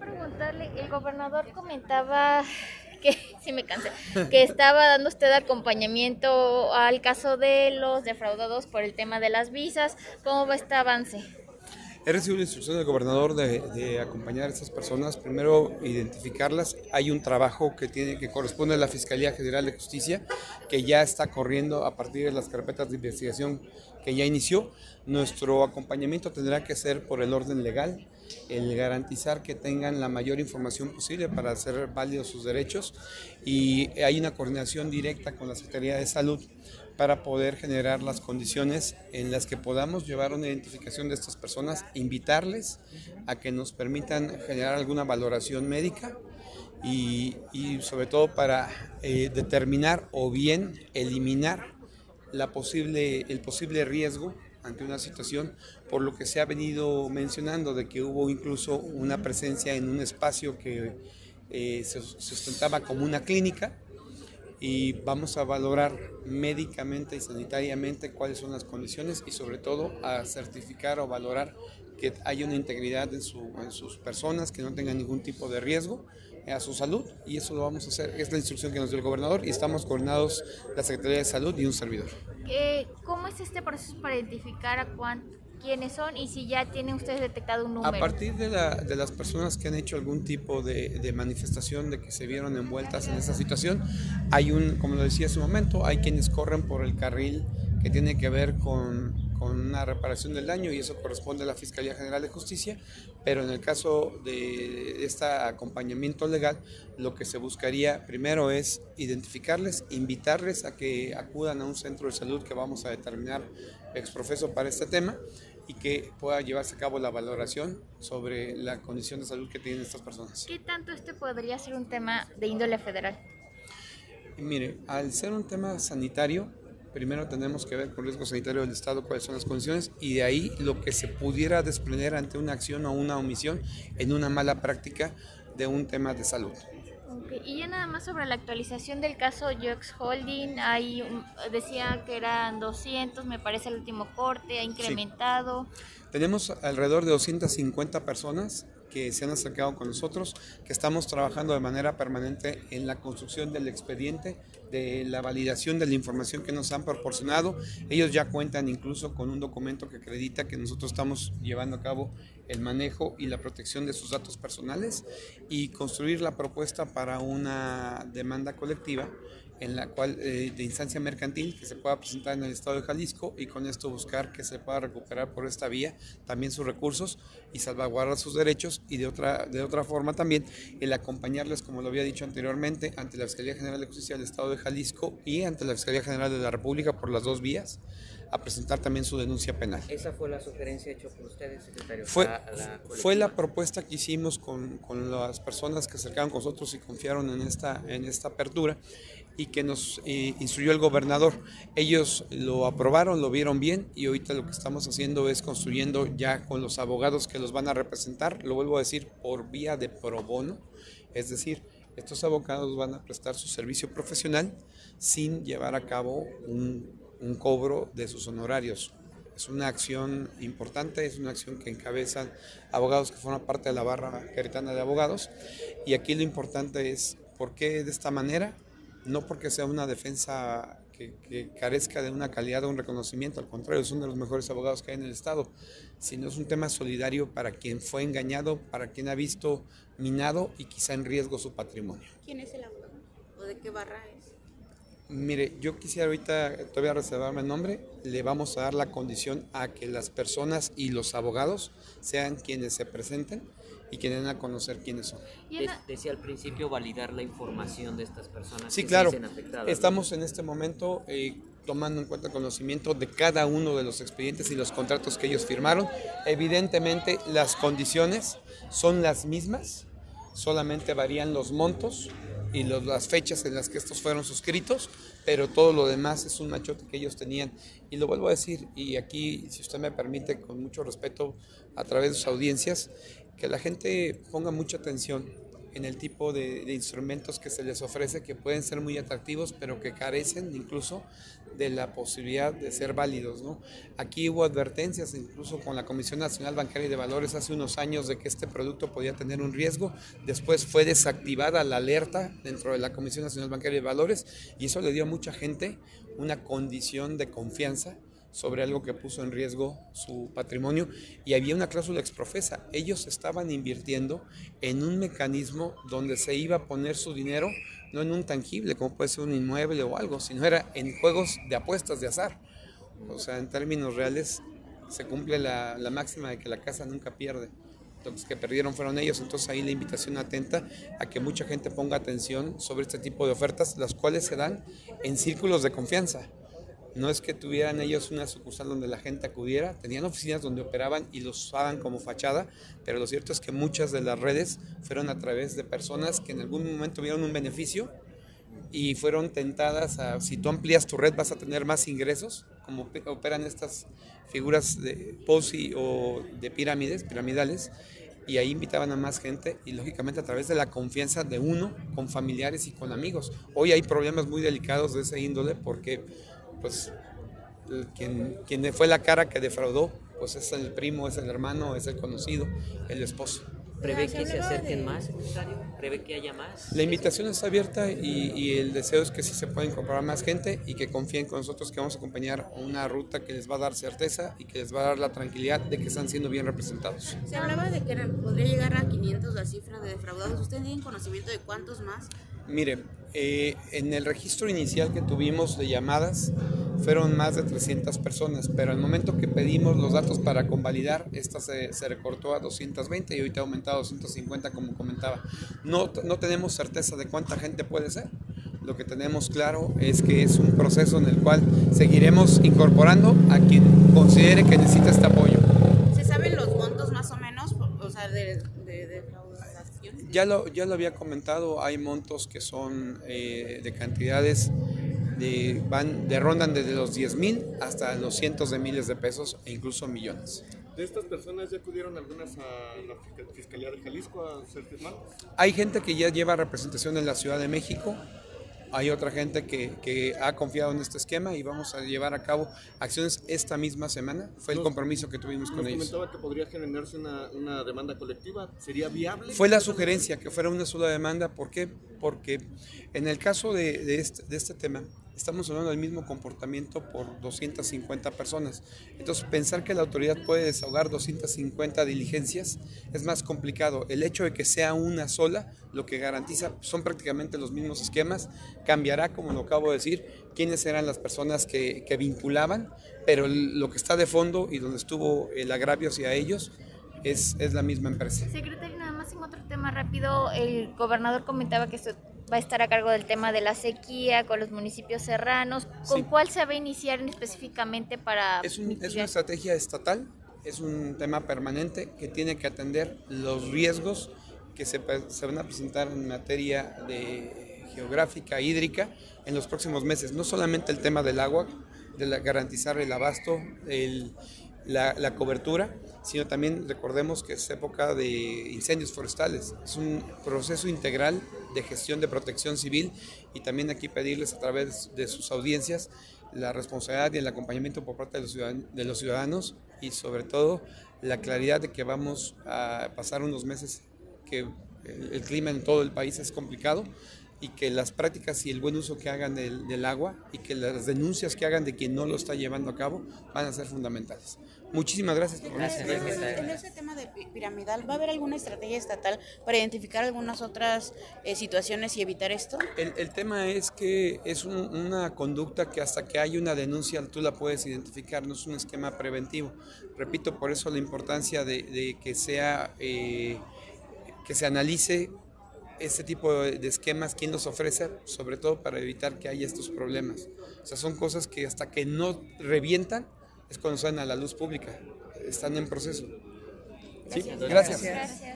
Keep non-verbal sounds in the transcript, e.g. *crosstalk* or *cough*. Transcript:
El gobernador comentaba que, *laughs* sí me cansé, que estaba dando usted acompañamiento al caso de los defraudados por el tema de las visas. ¿Cómo va este avance? He recibido la instrucción del gobernador de, acompañar a estas personas, primero identificarlas. Hay un trabajo que tiene que corresponde a la Fiscalía General de Justicia que ya está corriendo a partir de las carpetas de investigación que ya inició. Nuestro acompañamiento tendrá que ser por el orden legal, el garantizar que tengan la mayor información posible para hacer válidos sus derechos. Y hay una coordinación directa con la Secretaría de Salud para poder generar las condiciones en las que podamos llevar una identificación de estas personas, invitarles a que nos permitan generar alguna valoración médica y, sobre todo para eh, determinar o bien eliminar la posible, el posible riesgo ante una situación, por lo que se ha venido mencionando de que hubo incluso una presencia en un espacio que eh, se sustentaba como una clínica y vamos a valorar médicamente y sanitariamente cuáles son las condiciones y sobre todo a certificar o valorar que haya una integridad en, su, en sus personas, que no tengan ningún tipo de riesgo a su salud y eso lo vamos a hacer. Es la instrucción que nos dio el gobernador y estamos coordinados la Secretaría de Salud y un servidor. Eh, ¿Cómo es este proceso para identificar a cuánto? quiénes son y si ya tienen ustedes detectado un número. A partir de, la, de las personas que han hecho algún tipo de, de, manifestación de que se vieron envueltas en esa situación, hay un, como lo decía hace un momento, hay quienes corren por el carril que tiene que ver con, con una reparación del daño y eso corresponde a la Fiscalía General de Justicia, pero en el caso de este acompañamiento legal, lo que se buscaría primero es identificarles, invitarles a que acudan a un centro de salud que vamos a determinar exprofeso para este tema y que pueda llevarse a cabo la valoración sobre la condición de salud que tienen estas personas. ¿Qué tanto este podría ser un tema de índole federal? Mire, al ser un tema sanitario, primero tenemos que ver con riesgo sanitario del Estado cuáles son las condiciones y de ahí lo que se pudiera desprender ante una acción o una omisión en una mala práctica de un tema de salud. Y ya nada más sobre la actualización del caso Jox Holding, ahí decía que eran 200, me parece el último corte, ha incrementado. Tenemos alrededor de 250 personas que se han acercado con nosotros, que estamos trabajando de manera permanente en la construcción del expediente, de la validación de la información que nos han proporcionado. Ellos ya cuentan incluso con un documento que acredita que nosotros estamos llevando a cabo el manejo y la protección de sus datos personales y construir la propuesta para una demanda colectiva en la cual eh, de instancia mercantil que se pueda presentar en el estado de Jalisco y con esto buscar que se pueda recuperar por esta vía también sus recursos y salvaguardar sus derechos y de otra de otra forma también el acompañarles como lo había dicho anteriormente ante la Fiscalía General de Justicia del estado de Jalisco y ante la Fiscalía General de la República por las dos vías a presentar también su denuncia penal. ¿Esa fue la sugerencia hecha por ustedes, secretario? Fue, la, fue la propuesta que hicimos con, con, las personas que acercaron con nosotros y confiaron en esta, en esta apertura y que nos eh, instruyó el gobernador. Ellos lo aprobaron, lo vieron bien y ahorita lo que estamos haciendo es construyendo ya con los abogados que los van a representar, lo vuelvo a decir, por vía de pro bono, es decir, estos abogados van a prestar su servicio profesional sin llevar a cabo un, un cobro de sus honorarios. Es una acción importante, es una acción que encabezan abogados que forman parte de la barra queretana de abogados. Y aquí lo importante es por qué de esta manera no porque sea una defensa que, carezca de una calidad o un reconocimiento, al contrario, son de los mejores abogados que hay en el Estado, sino es un tema solidario para quien fue engañado, para quien ha visto minado y quizá en riesgo su patrimonio. ¿Quién es el abogado? ¿O de qué barra es? Mire, yo quisiera ahorita todavía reservarme el nombre, le vamos a dar la condición a que las personas y los abogados sean quienes se presenten y que den a conocer quiénes son. decía al principio validar la información de estas personas. Sí, claro. Estamos en este momento eh, tomando en cuenta conocimiento de cada uno de los expedientes y los contratos que ellos firmaron. Evidentemente las condiciones son las mismas, solamente varían los montos y las fechas en las que estos fueron suscritos, pero todo lo demás es un machote que ellos tenían. Y lo vuelvo a decir, y aquí, si usted me permite, con mucho respeto a través de sus audiencias, que la gente ponga mucha atención. En el tipo de, de, instrumentos que se les ofrece, que pueden ser muy atractivos, pero que carecen incluso de la posibilidad de ser válidos. ¿no? Aquí hubo advertencias, incluso con la Comisión Nacional Bancaria y de Valores hace unos años, de que este producto podía tener un riesgo. Después fue desactivada la alerta dentro de la Comisión Nacional Bancaria y de Valores y eso le dio a mucha gente una condición de confianza sobre algo que puso en riesgo su patrimonio y había una cláusula exprofesa. Ellos estaban invirtiendo en un mecanismo donde se iba a poner su dinero no en un tangible como puede ser un inmueble o algo, sino era en juegos de apuestas de azar. O sea, en términos reales se cumple la, la máxima de que la casa nunca pierde. Los que perdieron fueron ellos, entonces ahí la invitación atenta a que mucha gente ponga atención sobre este tipo de ofertas, las cuales se dan en círculos de confianza. No es que tuvieran ellos una sucursal donde la gente acudiera, tenían oficinas donde operaban y los usaban como fachada, pero lo cierto es que muchas de las redes fueron a través de personas que en algún momento vieron un beneficio y fueron tentadas a, si tú amplías tu red vas a tener más ingresos, como operan estas figuras de POSI o de pirámides, piramidales, y ahí invitaban a más gente y lógicamente a través de la confianza de uno con familiares y con amigos. Hoy hay problemas muy delicados de ese índole porque pues quien, quien fue la cara que defraudó, pues es el primo, es el hermano, es el conocido, el esposo. ¿Prevé que se acerquen más? ¿Prevé que haya más? La invitación está abierta y, y, el deseo es que sí se pueda incorporar más gente y que confíen con nosotros que vamos a acompañar una ruta que les va a dar certeza y que les va a dar la tranquilidad de que están siendo bien representados. Se hablaba de que podría llegar a 500 la cifra de defraudados. ¿Usted tiene conocimiento de cuántos más? Mire, eh, en el registro inicial que tuvimos de llamadas fueron más de 300 personas, pero al momento que pedimos los datos para convalidar, esta se, se recortó a 220 y ahorita ha aumentado a 250 como comentaba. No, no tenemos certeza de cuánta gente puede ser. Lo que tenemos claro es que es un proceso en el cual seguiremos incorporando a quien considere que necesita este apoyo. ¿Se saben los montos más o menos? O sea, de, de, de ya lo, ya lo había comentado, hay montos que son eh, de cantidades de, van, de rondan desde los 10 mil hasta los cientos de miles de pesos e incluso millones. ¿De estas personas ya acudieron algunas a la Fiscalía de Jalisco a ser firmadas? Hay gente que ya lleva representación en la Ciudad de México, hay otra gente que, que, ha confiado en este esquema y vamos a llevar a cabo acciones esta misma semana. Fue el compromiso que tuvimos con nos ellos. comentaba que podría generarse una, una, demanda colectiva. ¿Sería viable? Fue la sugerencia que fuera una sola demanda. ¿Por qué? Porque en el caso de, de, este, de este tema, estamos hablando del mismo comportamiento por 250 personas. Entonces, pensar que la autoridad puede desahogar 250 diligencias es más complicado. El hecho de que sea una sola, lo que garantiza son prácticamente los mismos esquemas, cambiará, como lo acabo de decir, quiénes eran las personas que, que vinculaban, pero lo que está de fondo y donde estuvo el agravio hacia ellos es, es la misma empresa. Secretario, nada más en otro tema rápido, el gobernador comentaba que esto va a estar a cargo del tema de la sequía con los municipios serranos. ¿Con sí. cuál se va a iniciar específicamente para...? Es, un, es, una estrategia estatal, es un tema permanente que tiene que atender los riesgos que se, se van a presentar en materia de geográfica, hídrica, en los próximos meses. No solamente el tema del agua, de la, garantizar el abasto, el, la, la, cobertura, sino también recordemos que es época de incendios forestales. Es un proceso integral de gestión de protección civil y también aquí pedirles a través de sus audiencias la responsabilidad y el acompañamiento por parte de los, ciudadanos, y sobre todo la claridad de que vamos a pasar unos meses que el clima en todo el país es complicado y que las prácticas y el buen uso que hagan del, del, agua y que las denuncias que hagan de quien no lo está llevando a cabo van a ser fundamentales. Muchísimas gracias. Por gracias. En ese tema de piramidal, ¿va a haber alguna estrategia estatal para identificar algunas otras eh, situaciones y evitar esto? El, el, tema es que es un, una conducta que hasta que hay una denuncia tú la puedes identificar, no es un esquema preventivo. Repito, por eso la importancia de, de que sea, eh, que se analice este tipo de esquemas, quién los ofrece, sobre todo para evitar que haya estos problemas. O sea, son cosas que hasta que no revientan es cuando salen a la luz pública, están en proceso. ¿Sí? Gracias. Gracias.